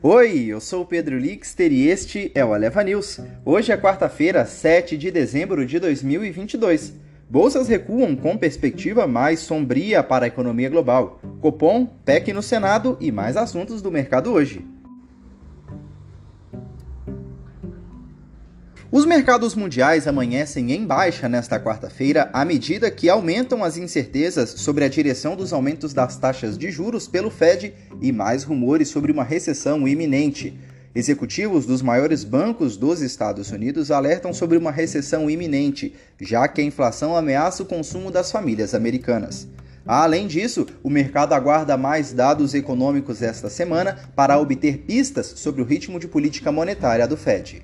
Oi, eu sou o Pedro Lixter e este é o Aleva News. Hoje é quarta-feira, 7 de dezembro de 2022. Bolsas recuam com perspectiva mais sombria para a economia global. Copom, PEC no Senado e mais assuntos do mercado hoje. Os mercados mundiais amanhecem em baixa nesta quarta-feira à medida que aumentam as incertezas sobre a direção dos aumentos das taxas de juros pelo Fed e mais rumores sobre uma recessão iminente. Executivos dos maiores bancos dos Estados Unidos alertam sobre uma recessão iminente, já que a inflação ameaça o consumo das famílias americanas. Além disso, o mercado aguarda mais dados econômicos esta semana para obter pistas sobre o ritmo de política monetária do Fed.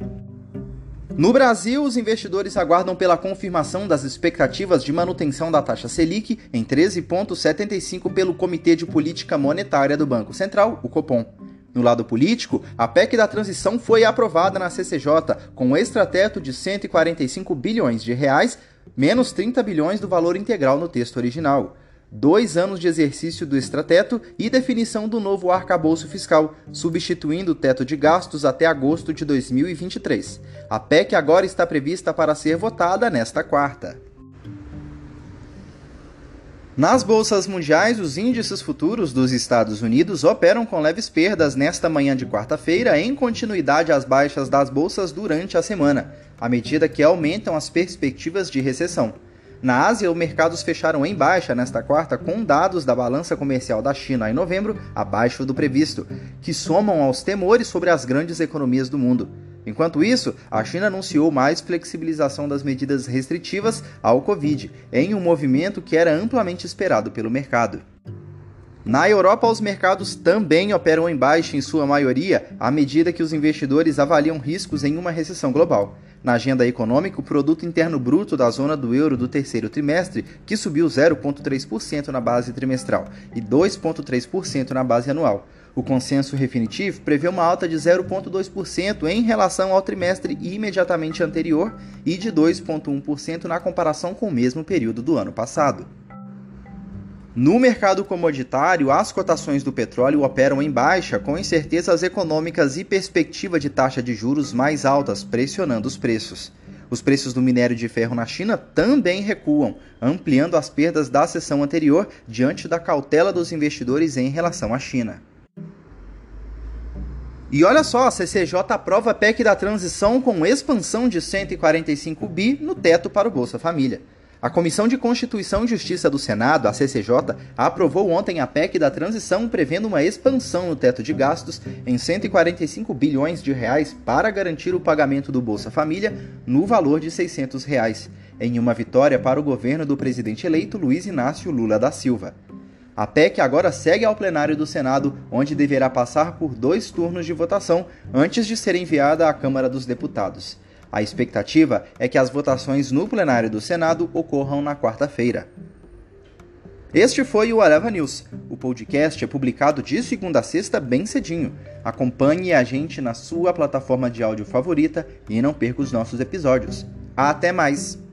No Brasil, os investidores aguardam pela confirmação das expectativas de manutenção da taxa Selic em 13,75 pelo Comitê de Política Monetária do Banco Central, o Copom. No lado político, a PEC da transição foi aprovada na CCJ com um extrateto de 145 bilhões de reais, menos 30 bilhões do valor integral no texto original dois anos de exercício do extrateto e definição do novo arcabouço fiscal, substituindo o teto de gastos até agosto de 2023. A PEC agora está prevista para ser votada nesta quarta. Nas bolsas mundiais, os índices futuros dos Estados Unidos operam com leves perdas nesta manhã de quarta-feira, em continuidade às baixas das bolsas durante a semana, à medida que aumentam as perspectivas de recessão. Na Ásia, os mercados fecharam em baixa nesta quarta com dados da balança comercial da China em novembro abaixo do previsto, que somam aos temores sobre as grandes economias do mundo. Enquanto isso, a China anunciou mais flexibilização das medidas restritivas ao Covid, em um movimento que era amplamente esperado pelo mercado. Na Europa, os mercados também operam em baixa em sua maioria, à medida que os investidores avaliam riscos em uma recessão global. Na agenda econômica, o produto interno bruto da zona do euro do terceiro trimestre, que subiu 0,3% na base trimestral e 2,3% na base anual. O consenso definitivo prevê uma alta de 0,2% em relação ao trimestre imediatamente anterior e de 2,1% na comparação com o mesmo período do ano passado. No mercado commoditário, as cotações do petróleo operam em baixa, com incertezas econômicas e perspectiva de taxa de juros mais altas, pressionando os preços. Os preços do minério de ferro na China também recuam, ampliando as perdas da sessão anterior diante da cautela dos investidores em relação à China. E olha só, a CCJ aprova a PEC da transição com expansão de 145 bi no teto para o Bolsa Família. A Comissão de Constituição e Justiça do Senado, a CCJ, aprovou ontem a PEC da transição prevendo uma expansão no teto de gastos em 145 bilhões de reais para garantir o pagamento do Bolsa Família no valor de 600 reais, em uma vitória para o governo do presidente eleito Luiz Inácio Lula da Silva. A PEC agora segue ao plenário do Senado, onde deverá passar por dois turnos de votação antes de ser enviada à Câmara dos Deputados. A expectativa é que as votações no plenário do Senado ocorram na quarta-feira. Este foi o Areva News. O podcast é publicado de segunda a sexta bem cedinho. Acompanhe a gente na sua plataforma de áudio favorita e não perca os nossos episódios. Até mais!